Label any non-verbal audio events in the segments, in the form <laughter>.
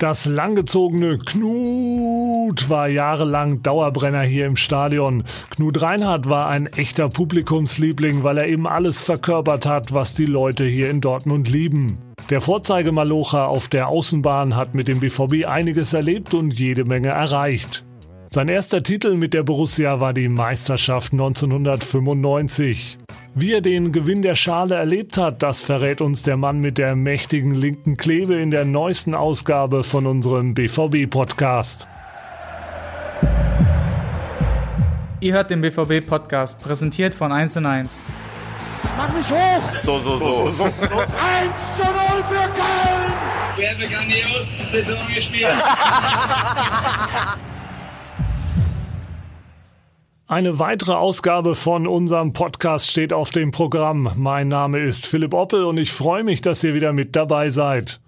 Das langgezogene Knut war jahrelang Dauerbrenner hier im Stadion. Knut Reinhardt war ein echter Publikumsliebling, weil er eben alles verkörpert hat, was die Leute hier in Dortmund lieben. Der Vorzeigemalocher auf der Außenbahn hat mit dem BVB einiges erlebt und jede Menge erreicht. Sein erster Titel mit der Borussia war die Meisterschaft 1995. Wie er den Gewinn der Schale erlebt hat, das verrät uns der Mann mit der mächtigen linken Klebe in der neuesten Ausgabe von unserem BVB-Podcast. Ihr hört den BVB-Podcast, präsentiert von 1 und 1. Jetzt mach mich hoch! So, so, so. 1 zu 0 für Köln! Wir haben grandios Saison gespielt. <laughs> Eine weitere Ausgabe von unserem Podcast steht auf dem Programm. Mein Name ist Philipp Oppel und ich freue mich, dass ihr wieder mit dabei seid.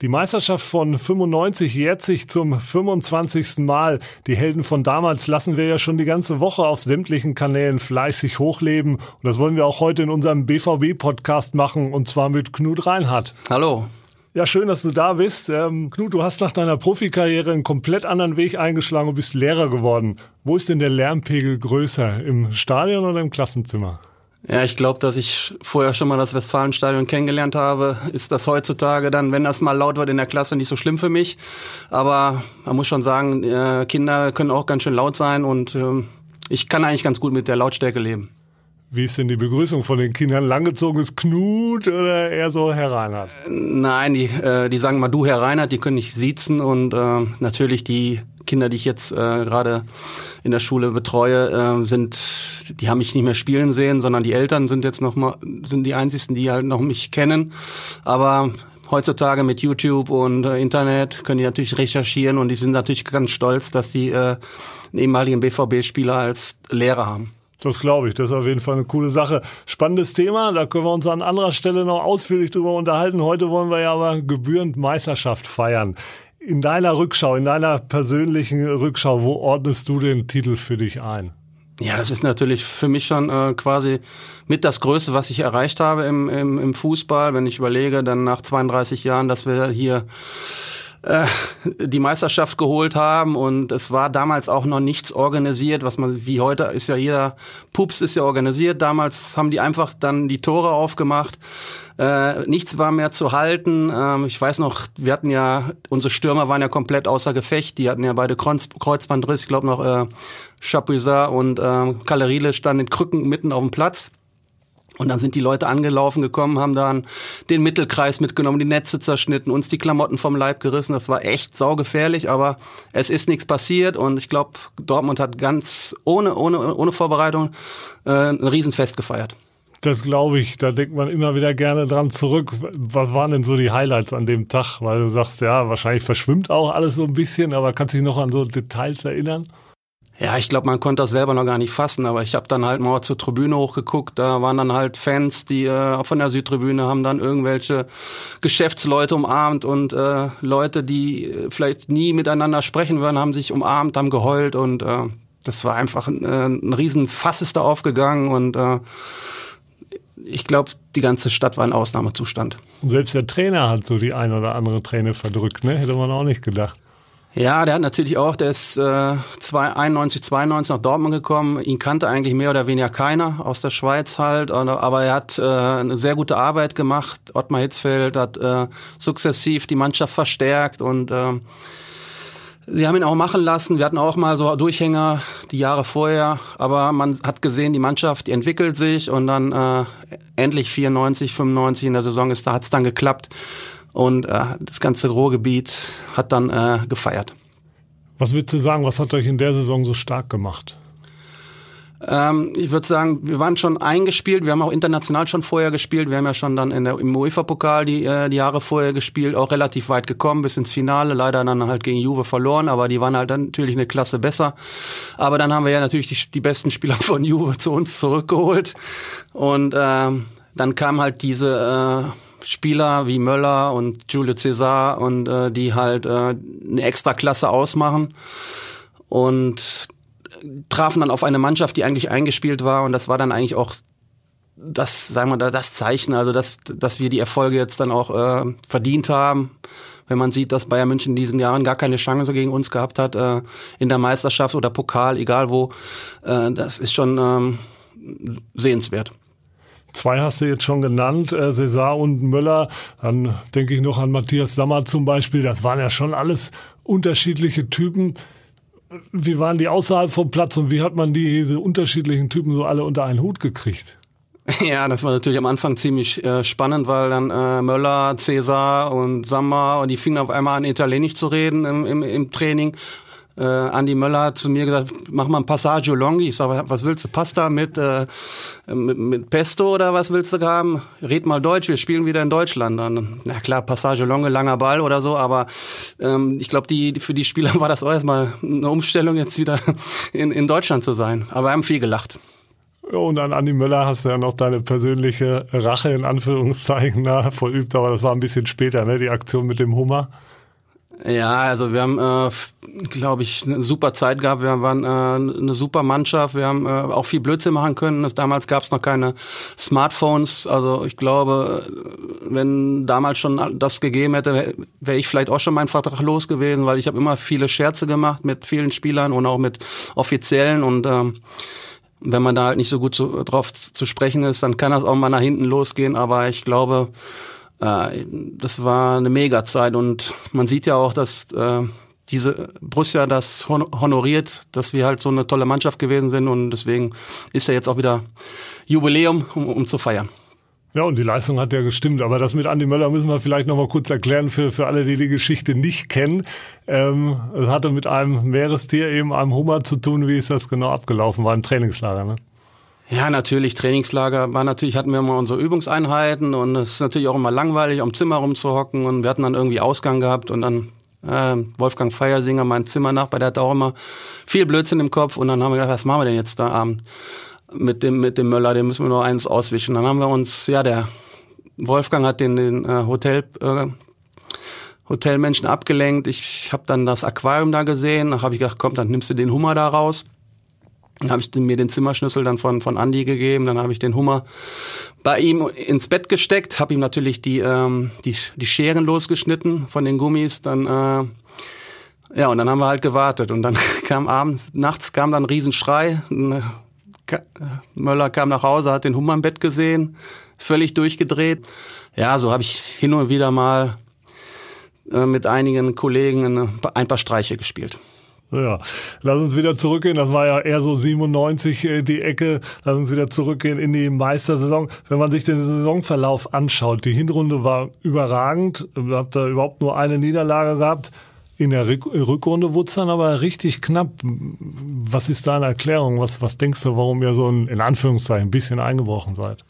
Die Meisterschaft von 95 jährt sich zum 25. Mal. Die Helden von damals lassen wir ja schon die ganze Woche auf sämtlichen Kanälen fleißig hochleben. Und das wollen wir auch heute in unserem BVB-Podcast machen, und zwar mit Knut Reinhardt. Hallo. Ja, schön, dass du da bist. Ähm, Knut, du hast nach deiner Profikarriere einen komplett anderen Weg eingeschlagen und bist Lehrer geworden. Wo ist denn der Lärmpegel größer? Im Stadion oder im Klassenzimmer? Ja, ich glaube, dass ich vorher schon mal das Westfalenstadion kennengelernt habe, ist das heutzutage dann, wenn das mal laut wird in der Klasse, nicht so schlimm für mich. Aber man muss schon sagen, äh, Kinder können auch ganz schön laut sein und äh, ich kann eigentlich ganz gut mit der Lautstärke leben. Wie ist denn die Begrüßung von den Kindern? Langgezogenes Knut oder eher so Herr Reinhardt? Nein, die, äh, die sagen mal du Herr Reinhardt, die können nicht siezen und äh, natürlich die Kinder, die ich jetzt äh, gerade in der Schule betreue, äh, sind, die haben mich nicht mehr spielen sehen, sondern die Eltern sind jetzt noch mal, sind die einzigsten, die halt noch mich kennen. Aber heutzutage mit YouTube und äh, Internet können die natürlich recherchieren und die sind natürlich ganz stolz, dass die äh, einen ehemaligen BVB-Spieler als Lehrer haben. Das glaube ich. Das ist auf jeden Fall eine coole Sache. Spannendes Thema. Da können wir uns an anderer Stelle noch ausführlich drüber unterhalten. Heute wollen wir ja aber gebührend Meisterschaft feiern. In deiner Rückschau, in deiner persönlichen Rückschau, wo ordnest du den Titel für dich ein? Ja, das ist natürlich für mich schon äh, quasi mit das Größte, was ich erreicht habe im, im, im Fußball. Wenn ich überlege, dann nach 32 Jahren, dass wir hier äh, die Meisterschaft geholt haben und es war damals auch noch nichts organisiert, was man wie heute ist ja jeder Pups ist ja organisiert. Damals haben die einfach dann die Tore aufgemacht. Äh, nichts war mehr zu halten. Ähm, ich weiß noch, wir hatten ja unsere Stürmer waren ja komplett außer Gefecht. Die hatten ja beide Kreuz, Kreuzbandriss. Ich glaube noch äh, Chapuisat und äh, Kalerile standen in Krücken mitten auf dem Platz. Und dann sind die Leute angelaufen gekommen, haben dann den Mittelkreis mitgenommen, die Netze zerschnitten, uns die Klamotten vom Leib gerissen. Das war echt saugefährlich, aber es ist nichts passiert und ich glaube, Dortmund hat ganz ohne, ohne, ohne Vorbereitung äh, ein Riesenfest gefeiert. Das glaube ich, da denkt man immer wieder gerne dran zurück. Was waren denn so die Highlights an dem Tag? Weil du sagst, ja, wahrscheinlich verschwimmt auch alles so ein bisschen, aber kannst du dich noch an so Details erinnern? Ja, ich glaube, man konnte das selber noch gar nicht fassen, aber ich habe dann halt mal zur Tribüne hochgeguckt. Da waren dann halt Fans, die äh, von der Südtribüne haben dann irgendwelche Geschäftsleute umarmt und äh, Leute, die äh, vielleicht nie miteinander sprechen würden, haben sich umarmt, haben geheult und äh, das war einfach ein, äh, ein riesen Fass ist da aufgegangen und äh, ich glaube, die ganze Stadt war in Ausnahmezustand. Selbst der Trainer hat so die ein oder andere Träne verdrückt, ne? Hätte man auch nicht gedacht. Ja, der hat natürlich auch, der ist äh, 91, 92 nach Dortmund gekommen. Ihn kannte eigentlich mehr oder weniger keiner aus der Schweiz halt, aber er hat äh, eine sehr gute Arbeit gemacht. Ottmar Hitzfeld hat äh, sukzessiv die Mannschaft verstärkt und äh, Sie haben ihn auch machen lassen. Wir hatten auch mal so Durchhänger die Jahre vorher, aber man hat gesehen, die Mannschaft, die entwickelt sich und dann äh, endlich 94, 95 in der Saison ist, da hat es dann geklappt. Und äh, das ganze Ruhrgebiet hat dann äh, gefeiert. Was würdest du sagen, was hat euch in der Saison so stark gemacht? Ähm, ich würde sagen, wir waren schon eingespielt. Wir haben auch international schon vorher gespielt. Wir haben ja schon dann in der, im UEFA-Pokal die, äh, die Jahre vorher gespielt, auch relativ weit gekommen, bis ins Finale. Leider dann halt gegen Juve verloren, aber die waren halt dann natürlich eine Klasse besser. Aber dann haben wir ja natürlich die, die besten Spieler <laughs> von Juve zu uns zurückgeholt. Und ähm, dann kam halt diese... Äh, Spieler wie Möller und Julio Cesar und äh, die halt äh, eine extra Klasse ausmachen und trafen dann auf eine Mannschaft, die eigentlich eingespielt war und das war dann eigentlich auch das, sagen wir da, das Zeichen, also dass, dass wir die Erfolge jetzt dann auch äh, verdient haben. wenn man sieht, dass Bayern München in diesen Jahren gar keine Chance gegen uns gehabt hat, äh, in der Meisterschaft oder Pokal, egal wo, äh, das ist schon ähm, sehenswert. Zwei hast du jetzt schon genannt, äh, César und Möller. Dann denke ich noch an Matthias Sammer zum Beispiel. Das waren ja schon alles unterschiedliche Typen. Wie waren die außerhalb vom Platz und wie hat man diese unterschiedlichen Typen so alle unter einen Hut gekriegt? <laughs> Ja, das war natürlich am Anfang ziemlich äh, spannend, weil dann äh, Möller, Cäsar und Sammer und die fingen auf einmal an, Italienisch zu reden im, im, im Training. Äh, Andi Möller hat zu mir gesagt, mach mal ein Passaggio Longhi. Ich sage, was willst du? Pasta mit, äh, mit, mit Pesto oder was willst du haben? Red mal Deutsch, wir spielen wieder in Deutschland. Dann, na klar, Passaggio Longe, langer Ball oder so, aber ähm, ich glaube, die, für die Spieler <laughs> war das auch erstmal eine Umstellung, jetzt wieder in, in Deutschland zu sein. Aber wir haben viel gelacht. Und an Andi Möller hast du ja noch deine persönliche Rache in Anführungszeichen <laughs> na, verübt, aber das war ein bisschen später, ne? Die Aktion mit dem Hummer. Ja, also wir haben, äh, glaube ich, eine super Zeit gehabt. Wir waren äh, eine super Mannschaft. Wir haben äh, auch viel Blödsinn machen können. Damals gab es noch keine Smartphones. Also ich glaube, wenn damals schon das gegeben hätte, wäre wär ich vielleicht auch schon meinen Vertrag los gewesen, weil ich habe immer viele Scherze gemacht mit vielen Spielern und auch mit Offiziellen und ähm, wenn man da halt nicht so gut zu, drauf zu sprechen ist, dann kann das auch mal nach hinten losgehen. Aber ich glaube, äh, das war eine Mega-Zeit und man sieht ja auch, dass äh, diese Borussia das honoriert, dass wir halt so eine tolle Mannschaft gewesen sind und deswegen ist ja jetzt auch wieder Jubiläum, um, um zu feiern. Ja, und die Leistung hat ja gestimmt. Aber das mit Andi Möller müssen wir vielleicht noch mal kurz erklären für, für alle, die die Geschichte nicht kennen. Ähm, es hatte mit einem Meerestier, eben einem Hummer zu tun. Wie ist das genau abgelaufen? War im Trainingslager, ne? Ja, natürlich, Trainingslager war natürlich, hatten wir immer unsere Übungseinheiten und es ist natürlich auch immer langweilig, am Zimmer rumzuhocken und wir hatten dann irgendwie Ausgang gehabt und dann äh, Wolfgang Feiersinger, mein Zimmernachbar, der hat auch immer viel Blödsinn im Kopf und dann haben wir gedacht, was machen wir denn jetzt da Abend mit dem, mit dem Möller, den müssen wir noch eins auswischen. Dann haben wir uns, ja, der Wolfgang hat den, den äh, Hotel, äh, Hotelmenschen abgelenkt. Ich habe dann das Aquarium da gesehen, da habe ich gedacht, komm, dann nimmst du den Hummer da raus. Dann habe ich mir den Zimmerschlüssel dann von, von Andy gegeben, dann habe ich den Hummer bei ihm ins Bett gesteckt, habe ihm natürlich die, ähm, die, die Scheren losgeschnitten von den Gummis, dann äh, ja, und dann haben wir halt gewartet und dann <laughs> kam abends, nachts kam dann ein Riesenschrei. Möller kam nach Hause, hat den Hummer im Bett gesehen, völlig durchgedreht. Ja, so habe ich hin und wieder mal äh, mit einigen Kollegen ein paar Streiche gespielt. Ja, lass uns wieder zurückgehen. Das war ja eher so 97 äh, die Ecke. Lass uns wieder zurückgehen in die Meistersaison. Wenn man sich den Saisonverlauf anschaut, die Hinrunde war überragend. Ihr habt da überhaupt nur eine Niederlage gehabt. In der Rückrunde wurde es dann aber richtig knapp. Was ist deine Erklärung? Was, was denkst du, warum ihr so ein, in Anführungszeichen ein bisschen eingebrochen seid?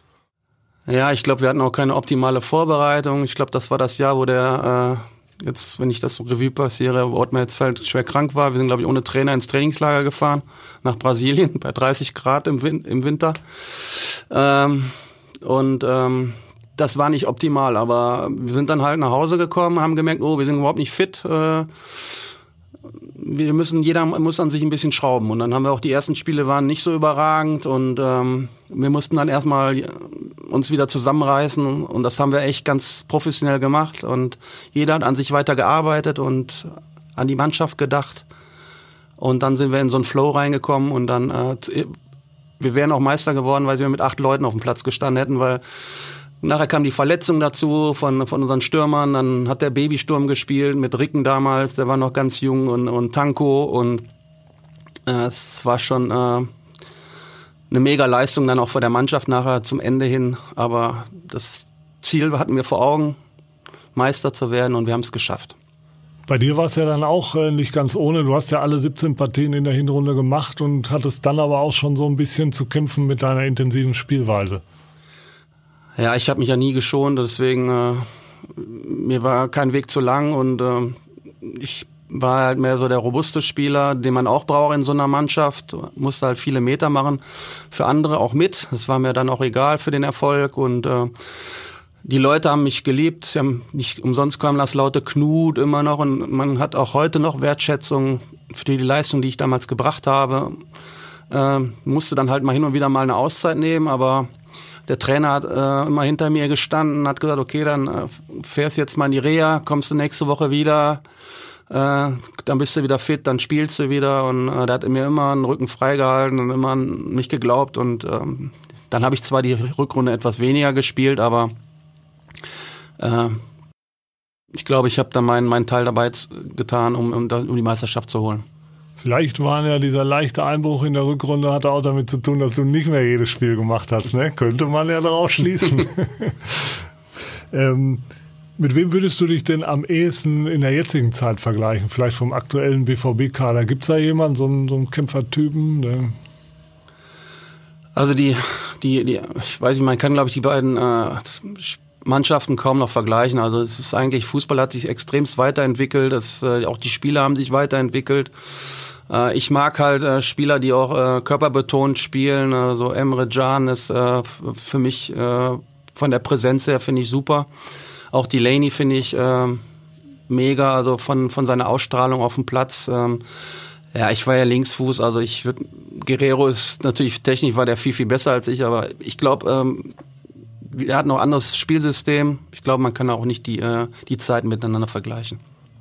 Ja, ich glaube, wir hatten auch keine optimale Vorbereitung. Ich glaube, das war das Jahr, wo der äh jetzt, wenn ich das Revue passiere, wo Ottmar jetzt halt schwer krank war. Wir sind, glaube ich, ohne Trainer ins Trainingslager gefahren nach Brasilien <laughs> bei 30 Grad im, Win im Winter. Ähm, und ähm, das war nicht optimal, aber wir sind dann halt nach Hause gekommen, haben gemerkt, oh, wir sind überhaupt nicht fit. Äh, wir müssen, jeder muss an sich ein bisschen schrauben. Und dann haben wir auch die ersten Spiele waren nicht so überragend und ähm, wir mussten dann erstmal uns wieder zusammenreißen und das haben wir echt ganz professionell gemacht und jeder hat an sich weiter gearbeitet und an die Mannschaft gedacht. Und dann sind wir in so einen Flow reingekommen und dann äh, wir wären auch Meister geworden, weil wir mit acht Leuten auf dem Platz gestanden hätten, weil Nachher kam die Verletzung dazu von, von unseren Stürmern. Dann hat der Babysturm gespielt mit Ricken damals, der war noch ganz jung und, und Tanko. Und äh, es war schon äh, eine mega Leistung dann auch vor der Mannschaft nachher zum Ende hin. Aber das Ziel hatten wir vor Augen, Meister zu werden und wir haben es geschafft. Bei dir war es ja dann auch äh, nicht ganz ohne. Du hast ja alle 17 Partien in der Hinrunde gemacht und hattest dann aber auch schon so ein bisschen zu kämpfen mit deiner intensiven Spielweise. Ja, ich habe mich ja nie geschont, deswegen äh, mir war kein Weg zu lang und äh, ich war halt mehr so der robuste Spieler, den man auch braucht in so einer Mannschaft. Musste halt viele Meter machen, für andere auch mit. Das war mir dann auch egal für den Erfolg und äh, die Leute haben mich geliebt. Sie haben nicht umsonst kam das laute Knut immer noch und man hat auch heute noch Wertschätzung für die Leistung, die ich damals gebracht habe. Äh, musste dann halt mal hin und wieder mal eine Auszeit nehmen, aber der Trainer hat äh, immer hinter mir gestanden, hat gesagt, okay, dann äh, fährst jetzt mal in die Reha, kommst du nächste Woche wieder, äh, dann bist du wieder fit, dann spielst du wieder und äh, der hat mir immer einen Rücken freigehalten und immer an mich geglaubt und ähm, dann habe ich zwar die Rückrunde etwas weniger gespielt, aber äh, ich glaube, ich habe da meinen, meinen Teil dabei getan, um, um, um die Meisterschaft zu holen. Vielleicht war ja dieser leichte Einbruch in der Rückrunde hatte auch damit zu tun, dass du nicht mehr jedes Spiel gemacht hast. Ne? Könnte man ja darauf schließen. <laughs> ähm, mit wem würdest du dich denn am ehesten in der jetzigen Zeit vergleichen? Vielleicht vom aktuellen BVB-Kader. Gibt es da jemanden, so einen, so einen Kämpfertypen? Ne? Also die, die, die, ich weiß nicht, man kann glaube ich die beiden äh, Mannschaften kaum noch vergleichen. Also es ist eigentlich, Fußball hat sich extremst weiterentwickelt, das, äh, auch die Spieler haben sich weiterentwickelt. Äh, ich mag halt äh, Spieler, die auch äh, körperbetont spielen. Also Emre Can ist für mich von der Präsenz her finde ich super. Auch Delaney finde ich mega, also von, von seiner Ausstrahlung auf dem Platz. Ähm, ja, ich war ja Linksfuß, also ich würde Guerrero ist natürlich technisch war der viel viel besser als ich, aber ich glaube, ähm, er hat noch ein anderes Spielsystem. Ich glaube, man kann auch nicht die die Zeiten miteinander vergleichen.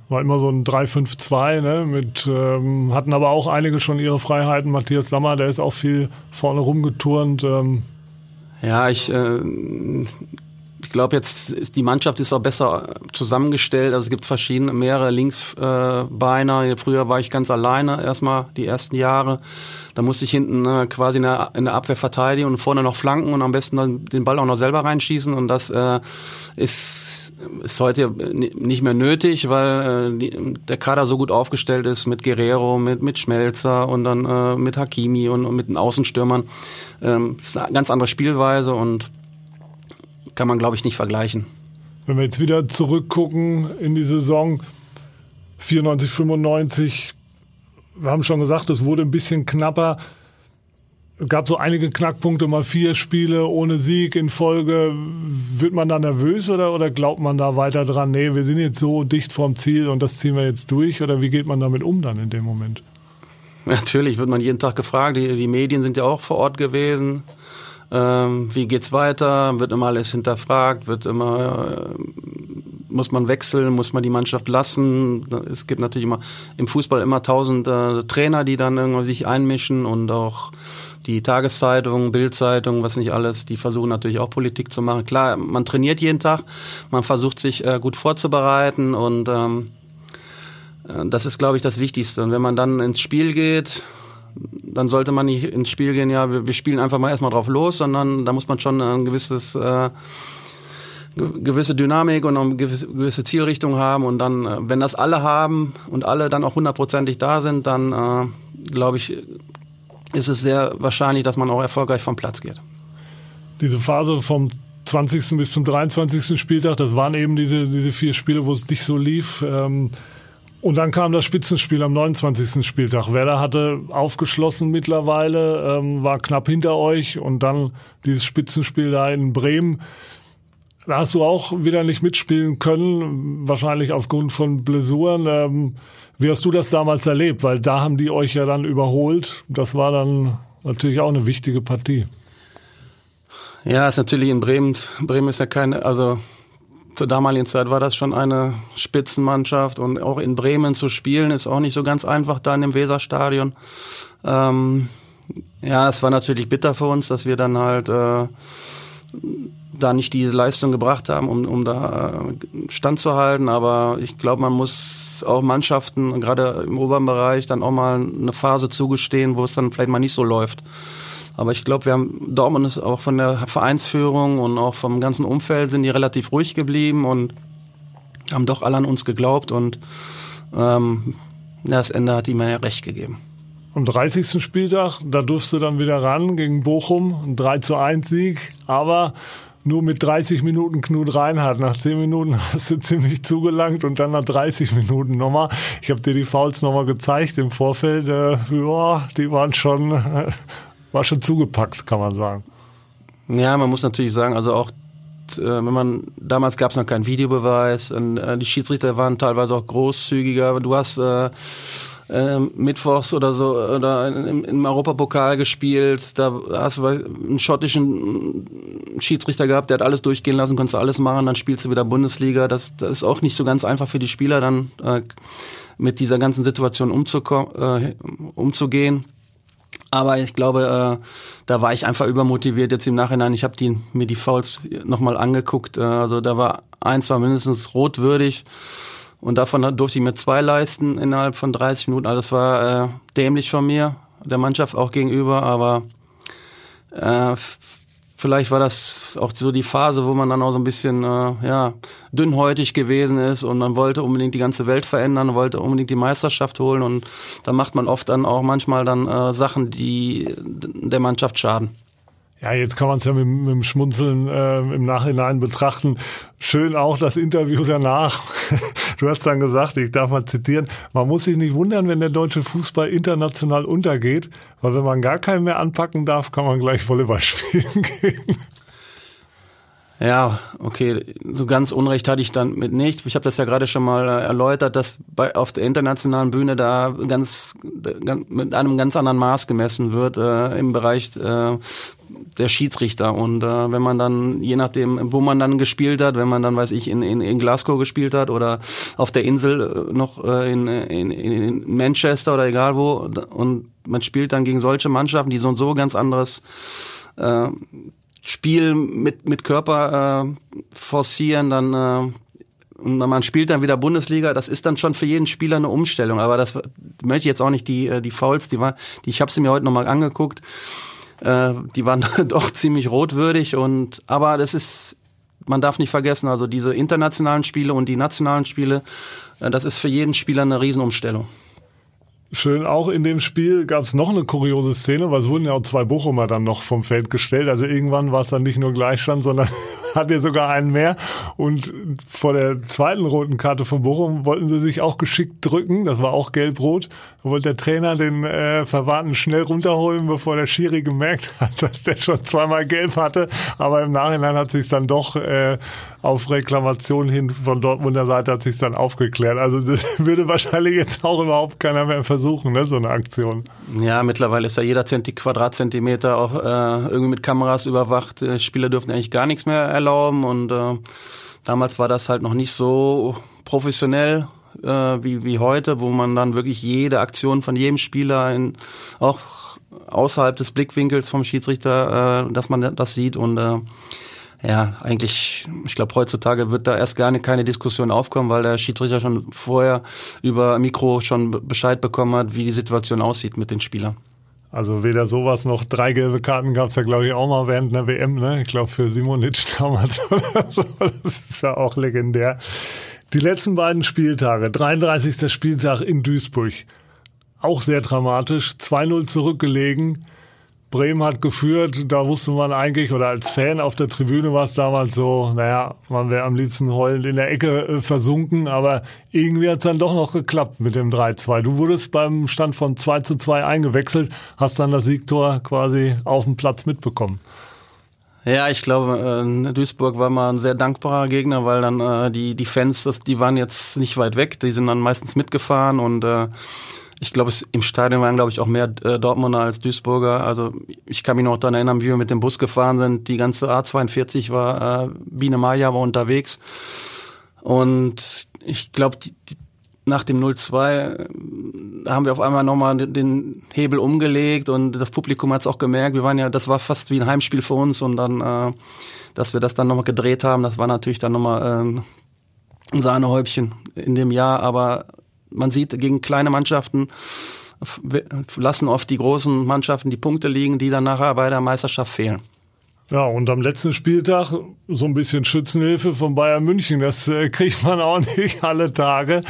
War immer so ein 3-5-2, ne? Mit ähm, hatten aber auch einige schon ihre Freiheiten. Matthias Sammer, der ist auch viel vorne rumgeturnt. Ähm. Ja, ich äh, ich glaube jetzt ist die Mannschaft ist auch besser zusammengestellt. Also es gibt verschiedene mehrere Linksbeiner. Äh, Früher war ich ganz alleine erstmal die ersten Jahre. Da musste ich hinten äh, quasi in der, in der Abwehr verteidigen und vorne noch flanken und am besten dann den Ball auch noch selber reinschießen. Und das äh, ist, ist heute nicht mehr nötig, weil äh, der Kader so gut aufgestellt ist mit Guerrero, mit, mit Schmelzer und dann äh, mit Hakimi und, und mit den Außenstürmern. Ähm, ist eine ganz andere Spielweise und kann man, glaube ich, nicht vergleichen. Wenn wir jetzt wieder zurückgucken in die Saison 94, 95, wir haben schon gesagt, es wurde ein bisschen knapper. Es gab so einige Knackpunkte, mal vier Spiele ohne Sieg in Folge. Wird man da nervös oder, oder glaubt man da weiter dran, nee, wir sind jetzt so dicht vorm Ziel und das ziehen wir jetzt durch? Oder wie geht man damit um dann in dem Moment? <laughs> Natürlich wird man jeden Tag gefragt. Die, die Medien sind ja auch vor Ort gewesen. Ähm, wie geht's weiter? Wird immer alles hinterfragt? Wird immer äh, muss man wechseln? Muss man die Mannschaft lassen? Es gibt natürlich immer im Fußball immer tausend äh, Trainer, die dann irgendwie sich einmischen und auch die Tageszeitung, Bildzeitung, was nicht alles, die versuchen natürlich auch Politik zu machen. Klar, man trainiert jeden Tag, man versucht sich äh, gut vorzubereiten und ähm, äh, das ist, glaube ich, das Wichtigste. Und wenn man dann ins Spiel geht, dann sollte man nicht ins Spiel gehen, ja, wir, wir spielen einfach mal erstmal drauf los, sondern da muss man schon ein gewisses äh, gewisse Dynamik und eine gewisse, Zielrichtung haben und dann, äh, wenn das alle haben und alle dann auch hundertprozentig da sind, dann äh, glaube ich, ist es sehr wahrscheinlich, dass man auch erfolgreich vom Platz geht. Diese Phase vom 20. bis zum 23. Spieltag, das waren eben diese, diese vier Spiele, wo es nicht so lief. Ähm, und dann kam das Spitzenspiel am 29. Spieltag. Werder hatte aufgeschlossen mittlerweile, ähm, war knapp hinter euch und dann dieses Spitzenspiel da in Bremen. Da hast du auch wieder nicht mitspielen können, wahrscheinlich aufgrund von Blessuren. Ähm, wie hast du das damals erlebt? Weil da haben die euch ja dann überholt. Das war dann natürlich auch eine wichtige Partie. Ja, ist natürlich in Bremen. Bremen ist ja keine, also zur damaligen Zeit war das schon eine Spitzenmannschaft und auch in Bremen zu spielen ist auch nicht so ganz einfach da in dem Weserstadion. Ähm, ja, es war natürlich bitter für uns, dass wir dann halt äh, da nicht die Leistung gebracht haben, um, um da äh, standzuhalten. Aber ich glaube, man muss auch Mannschaften, gerade im oberen Bereich, dann auch mal eine Phase zugestehen, wo es dann vielleicht mal nicht so läuft. Aber ich glaube, wir haben Dortmund ist auch von der Vereinsführung und auch vom ganzen Umfeld sind die relativ ruhig geblieben und haben doch alle an uns geglaubt und ähm, das Ende hat ihm ja recht gegeben. Am 30. Spieltag, da durfst du dann wieder ran gegen Bochum, ein 3 zu 1 Sieg, aber nur mit 30 Minuten Knut Reinhardt. Nach 10 Minuten <laughs> hast du ziemlich zugelangt und dann nach 30 Minuten nochmal. Ich habe dir die Fouls nochmal gezeigt im Vorfeld. Äh, ja, die waren schon war schon zugepackt, kann man sagen. Ja, man muss natürlich sagen, also auch äh, wenn man damals gab es noch keinen Videobeweis und äh, die Schiedsrichter waren teilweise auch großzügiger. Du hast äh, äh, mittwochs oder so oder im, im Europapokal gespielt. Da hast du einen schottischen Schiedsrichter gehabt, der hat alles durchgehen lassen, konntest du alles machen, dann spielst du wieder Bundesliga. Das, das ist auch nicht so ganz einfach für die Spieler dann äh, mit dieser ganzen Situation äh, umzugehen. Aber ich glaube, äh, da war ich einfach übermotiviert jetzt im Nachhinein. Ich habe die, mir die Fouls nochmal angeguckt. Äh, also da war eins war mindestens rotwürdig. Und davon durfte ich mir zwei leisten innerhalb von 30 Minuten. Also das war äh, dämlich von mir, der Mannschaft auch gegenüber, aber äh, vielleicht war das auch so die Phase, wo man dann auch so ein bisschen äh, ja, dünnhäutig gewesen ist und man wollte unbedingt die ganze Welt verändern, wollte unbedingt die Meisterschaft holen und da macht man oft dann auch manchmal dann äh, Sachen, die der Mannschaft schaden. Ja, jetzt kann man es ja mit, mit dem Schmunzeln äh, im Nachhinein betrachten. Schön auch das Interview danach. <laughs> Du hast dann gesagt, ich darf mal zitieren, man muss sich nicht wundern, wenn der deutsche Fußball international untergeht, weil wenn man gar keinen mehr anpacken darf, kann man gleich Volleyball <laughs> spielen gehen. Ja, okay, so ganz Unrecht hatte ich dann mit nicht. Ich habe das ja gerade schon mal äh, erläutert, dass bei, auf der internationalen Bühne da ganz, ganz mit einem ganz anderen Maß gemessen wird äh, im Bereich äh, der Schiedsrichter. Und äh, wenn man dann, je nachdem, wo man dann gespielt hat, wenn man dann, weiß ich, in, in, in Glasgow gespielt hat oder auf der Insel äh, noch äh, in, in, in Manchester oder egal wo, und man spielt dann gegen solche Mannschaften, die so und so ganz anderes äh, Spiel mit, mit Körper äh, forcieren, dann äh, und man spielt dann wieder Bundesliga, das ist dann schon für jeden Spieler eine Umstellung. Aber das möchte ich jetzt auch nicht die äh, die Fouls, die war, die ich habe sie mir heute nochmal angeguckt, äh, die waren <laughs> doch ziemlich rotwürdig und aber das ist man darf nicht vergessen, also diese internationalen Spiele und die nationalen Spiele, äh, das ist für jeden Spieler eine Riesenumstellung. Schön, auch in dem Spiel gab es noch eine kuriose Szene, weil es wurden ja auch zwei Bochumer dann noch vom Feld gestellt. Also irgendwann war es dann nicht nur Gleichstand, sondern <laughs> hat er sogar einen mehr. Und vor der zweiten roten Karte von Bochum wollten sie sich auch geschickt drücken. Das war auch gelb-rot. Da wollte der Trainer den äh, Verwarten schnell runterholen, bevor der Schiri gemerkt <laughs> hat, dass der schon zweimal gelb hatte. Aber im Nachhinein hat sich dann doch äh, auf Reklamation hin von Dortmunder Seite hat sich dann aufgeklärt. Also das <laughs> würde wahrscheinlich jetzt auch überhaupt keiner mehr versuchen, ne, so eine Aktion. Ja, mittlerweile ist ja jeder Zenti Quadratzentimeter auch äh, irgendwie mit Kameras überwacht. Spieler dürfen eigentlich gar nichts mehr erlauben und äh, damals war das halt noch nicht so professionell äh, wie, wie heute, wo man dann wirklich jede Aktion von jedem Spieler in, auch außerhalb des Blickwinkels vom Schiedsrichter, äh, dass man das sieht und äh, ja, eigentlich, ich glaube, heutzutage wird da erst gar nicht, keine Diskussion aufkommen, weil der Schiedsrichter schon vorher über Mikro schon Bescheid bekommen hat, wie die Situation aussieht mit den Spielern. Also weder sowas noch drei gelbe Karten gab es ja, glaube ich, auch mal während einer WM, ne? Ich glaube für Simonic <laughs> damals oder so. Das ist ja auch legendär. Die letzten beiden Spieltage, 33. Spieltag in Duisburg. Auch sehr dramatisch. 2-0 zurückgelegen. Bremen hat geführt, da wusste man eigentlich, oder als Fan auf der Tribüne war es damals so, naja, man wäre am liebsten heulend in der Ecke äh, versunken, aber irgendwie hat es dann doch noch geklappt mit dem 3-2. Du wurdest beim Stand von 2 zu 2 eingewechselt, hast dann das Siegtor quasi auf dem Platz mitbekommen. Ja, ich glaube, äh, Duisburg war mal ein sehr dankbarer Gegner, weil dann äh, die, die Fans, das, die waren jetzt nicht weit weg, die sind dann meistens mitgefahren und äh, ich glaube, im Stadion waren, glaube ich, auch mehr äh, Dortmunder als Duisburger. Also ich kann mich noch daran erinnern, wie wir mit dem Bus gefahren sind. Die ganze A42 war, äh, Biene Maya war unterwegs. Und ich glaube, nach dem 0-2 äh, haben wir auf einmal nochmal den Hebel umgelegt und das Publikum hat es auch gemerkt. Wir waren ja, das war fast wie ein Heimspiel für uns und dann, äh, dass wir das dann nochmal gedreht haben, das war natürlich dann nochmal äh, ein Sahnehäubchen in dem Jahr, aber man sieht gegen kleine Mannschaften lassen oft die großen Mannschaften die Punkte liegen, die dann nachher bei der Meisterschaft fehlen. Ja, und am letzten Spieltag so ein bisschen Schützenhilfe von Bayern München. Das äh, kriegt man auch <laughs> nicht alle Tage.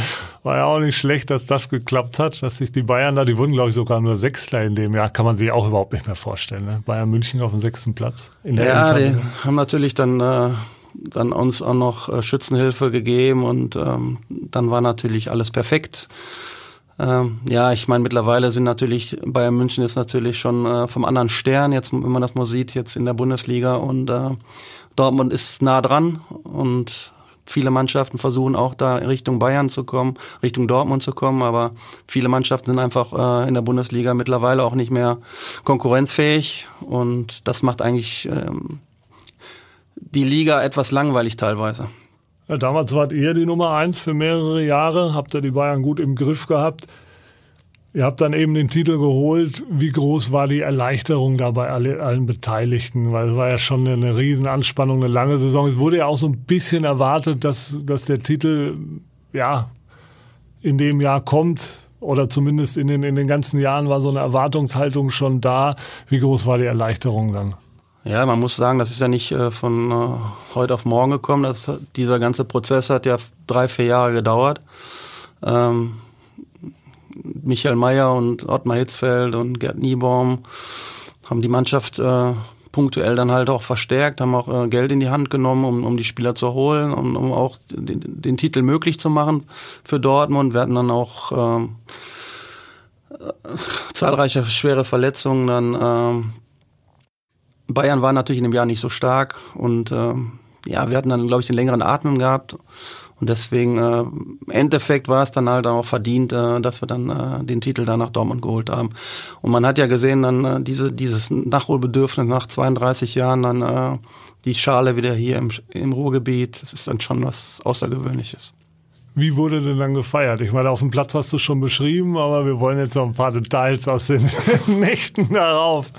War ja auch nicht schlecht, dass das geklappt hat, dass sich die Bayern da, die wurden glaube ich sogar nur Sechster in dem Jahr, kann man sich auch überhaupt nicht mehr vorstellen. Ne? Bayern München auf dem sechsten Platz. In der ja, die haben natürlich dann äh, dann uns auch noch äh, Schützenhilfe gegeben und ähm, dann war natürlich alles perfekt. Ähm, ja, ich meine, mittlerweile sind natürlich, Bayern München ist natürlich schon äh, vom anderen Stern, jetzt, wenn man das mal sieht, jetzt in der Bundesliga und äh, Dortmund ist nah dran und viele Mannschaften versuchen auch da Richtung Bayern zu kommen, Richtung Dortmund zu kommen, aber viele Mannschaften sind einfach äh, in der Bundesliga mittlerweile auch nicht mehr konkurrenzfähig und das macht eigentlich ähm, die Liga etwas langweilig teilweise. Ja, damals wart ihr die Nummer eins für mehrere Jahre, habt ihr die Bayern gut im Griff gehabt. Ihr habt dann eben den Titel geholt. Wie groß war die Erleichterung da bei alle, allen Beteiligten? Weil es war ja schon eine Riesenanspannung, eine lange Saison. Es wurde ja auch so ein bisschen erwartet, dass, dass der Titel ja in dem Jahr kommt. Oder zumindest in den, in den ganzen Jahren war so eine Erwartungshaltung schon da. Wie groß war die Erleichterung dann? Ja, man muss sagen, das ist ja nicht äh, von äh, heute auf morgen gekommen. Das, dieser ganze Prozess hat ja drei, vier Jahre gedauert. Ähm, Michael Mayer und Ottmar Hitzfeld und Gerd Niebaum haben die Mannschaft äh, punktuell dann halt auch verstärkt, haben auch äh, Geld in die Hand genommen, um, um die Spieler zu holen und um auch den, den Titel möglich zu machen für Dortmund. Wir hatten dann auch äh, zahlreiche schwere Verletzungen. Dann äh, Bayern war natürlich in dem Jahr nicht so stark und äh, ja, wir hatten dann, glaube ich, den längeren Atmen gehabt und deswegen, äh, im Endeffekt war es dann halt auch verdient, äh, dass wir dann äh, den Titel da nach Dortmund geholt haben. Und man hat ja gesehen, dann äh, diese, dieses Nachholbedürfnis nach 32 Jahren, dann äh, die Schale wieder hier im, im Ruhrgebiet, das ist dann schon was Außergewöhnliches. Wie wurde denn dann gefeiert? Ich meine, auf dem Platz hast du schon beschrieben, aber wir wollen jetzt noch ein paar Details aus den <laughs> Nächten darauf.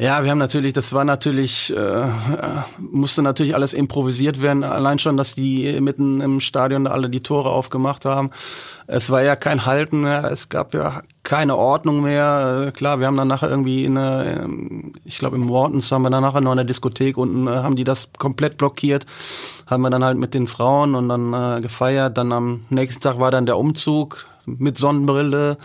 Ja, wir haben natürlich, das war natürlich, äh, musste natürlich alles improvisiert werden. Allein schon, dass die mitten im Stadion alle die Tore aufgemacht haben. Es war ja kein Halten mehr, es gab ja keine Ordnung mehr. Äh, klar, wir haben dann nachher irgendwie in eine, ich glaube im Mortens haben wir dann nachher noch eine Diskothek unten, äh, haben die das komplett blockiert. Haben wir dann halt mit den Frauen und dann äh, gefeiert. Dann am nächsten Tag war dann der Umzug mit Sonnenbrille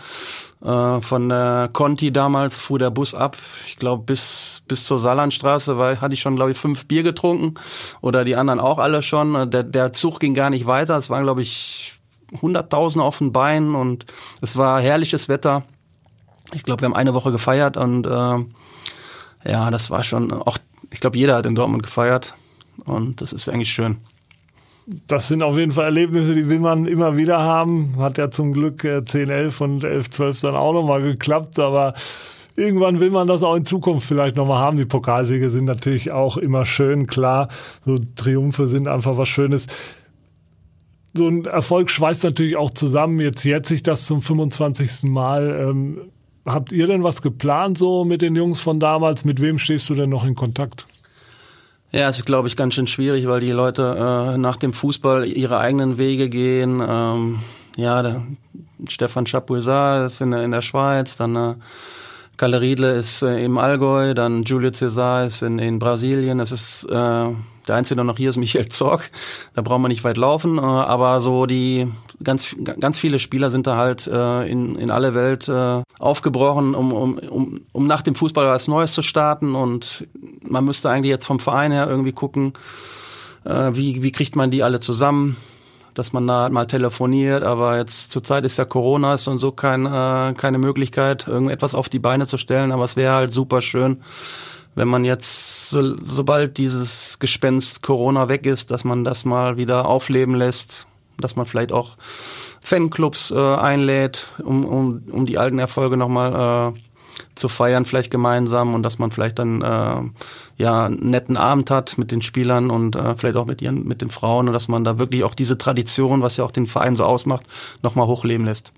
äh, von der Conti damals fuhr der Bus ab. Ich glaube, bis, bis zur Saarlandstraße war, hatte ich schon, glaube ich, fünf Bier getrunken. Oder die anderen auch alle schon. Der, der Zug ging gar nicht weiter. Es waren, glaube ich, hunderttausend auf den Beinen und es war herrliches Wetter. Ich glaube, wir haben eine Woche gefeiert und äh, ja, das war schon auch, ich glaube, jeder hat in Dortmund gefeiert und das ist eigentlich schön das sind auf jeden Fall Erlebnisse, die will man immer wieder haben. Hat ja zum Glück 10, äh, 11 und 11, 12 dann auch nochmal geklappt, aber irgendwann will man das auch in Zukunft vielleicht nochmal haben. Die Pokalsiege sind natürlich auch immer schön, klar. So Triumphe sind einfach was Schönes. So ein Erfolg schweißt natürlich auch zusammen. Jetzt jährt sich das zum 25. Mal. Ähm, habt ihr denn was geplant so mit den Jungs von damals? Mit wem stehst du denn noch in Kontakt? Ja, es ist, glaube ich, ganz schön schwierig, weil die Leute äh, nach dem Fußball ihre eigenen Wege gehen. Ähm, ja, der Stefan Chapuisat ist in, in der Schweiz, dann äh, Kalle Riedle ist äh, im Allgäu, dann Julio Cesar ist in, in Brasilien. Es ist äh, der einzige, der noch hier ist, Michael Zorg. Da braucht man nicht weit laufen. Äh, aber so die ganz ganz viele Spieler sind da halt äh, in, in alle Welt äh, aufgebrochen, um, um, um, um nach dem Fußball was Neues zu starten. Und man müsste eigentlich jetzt vom Verein her irgendwie gucken, wie, wie kriegt man die alle zusammen dass man da mal telefoniert, aber jetzt zurzeit ist ja Corona ist und so kein, äh, keine Möglichkeit, irgendetwas auf die Beine zu stellen, aber es wäre halt super schön, wenn man jetzt, so, sobald dieses Gespenst Corona weg ist, dass man das mal wieder aufleben lässt, dass man vielleicht auch Fanclubs äh, einlädt, um, um, um die alten Erfolge nochmal äh, zu feiern, vielleicht gemeinsam und dass man vielleicht dann äh, ja einen netten Abend hat mit den Spielern und äh, vielleicht auch mit ihren mit den Frauen und dass man da wirklich auch diese Tradition, was ja auch den Verein so ausmacht, nochmal hochleben lässt.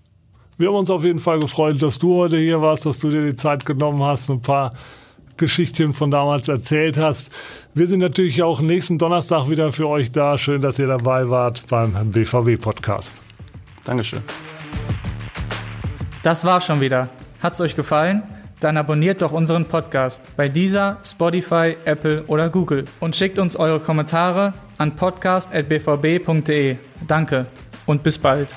Wir haben uns auf jeden Fall gefreut, dass du heute hier warst, dass du dir die Zeit genommen hast, ein paar Geschichtchen von damals erzählt hast. Wir sind natürlich auch nächsten Donnerstag wieder für euch da. Schön, dass ihr dabei wart beim BVW-Podcast. Dankeschön. Das war schon wieder. Hat's euch gefallen? Dann abonniert doch unseren Podcast bei dieser, Spotify, Apple oder Google und schickt uns eure Kommentare an podcast.bvb.de. Danke und bis bald.